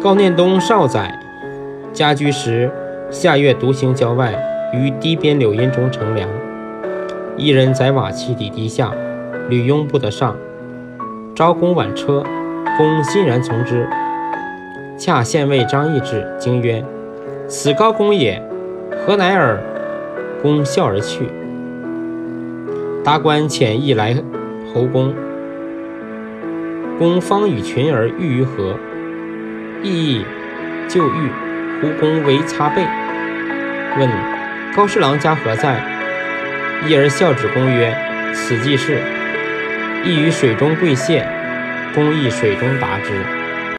高念东少宰，家居时夏月独行郊外，于堤边柳荫中乘凉。一人载瓦器底低下，吕雍不得上。招公挽车，公欣然从之。恰县尉张易至，惊曰：“此高公也，何乃尔？”公笑而去。达官遣意来侯公，公方与群儿寓于河，意就欲，胡公为擦背，问高侍郎家何在？一儿笑指公曰：“此即是。”亦于水中跪谢，公亦水中答之。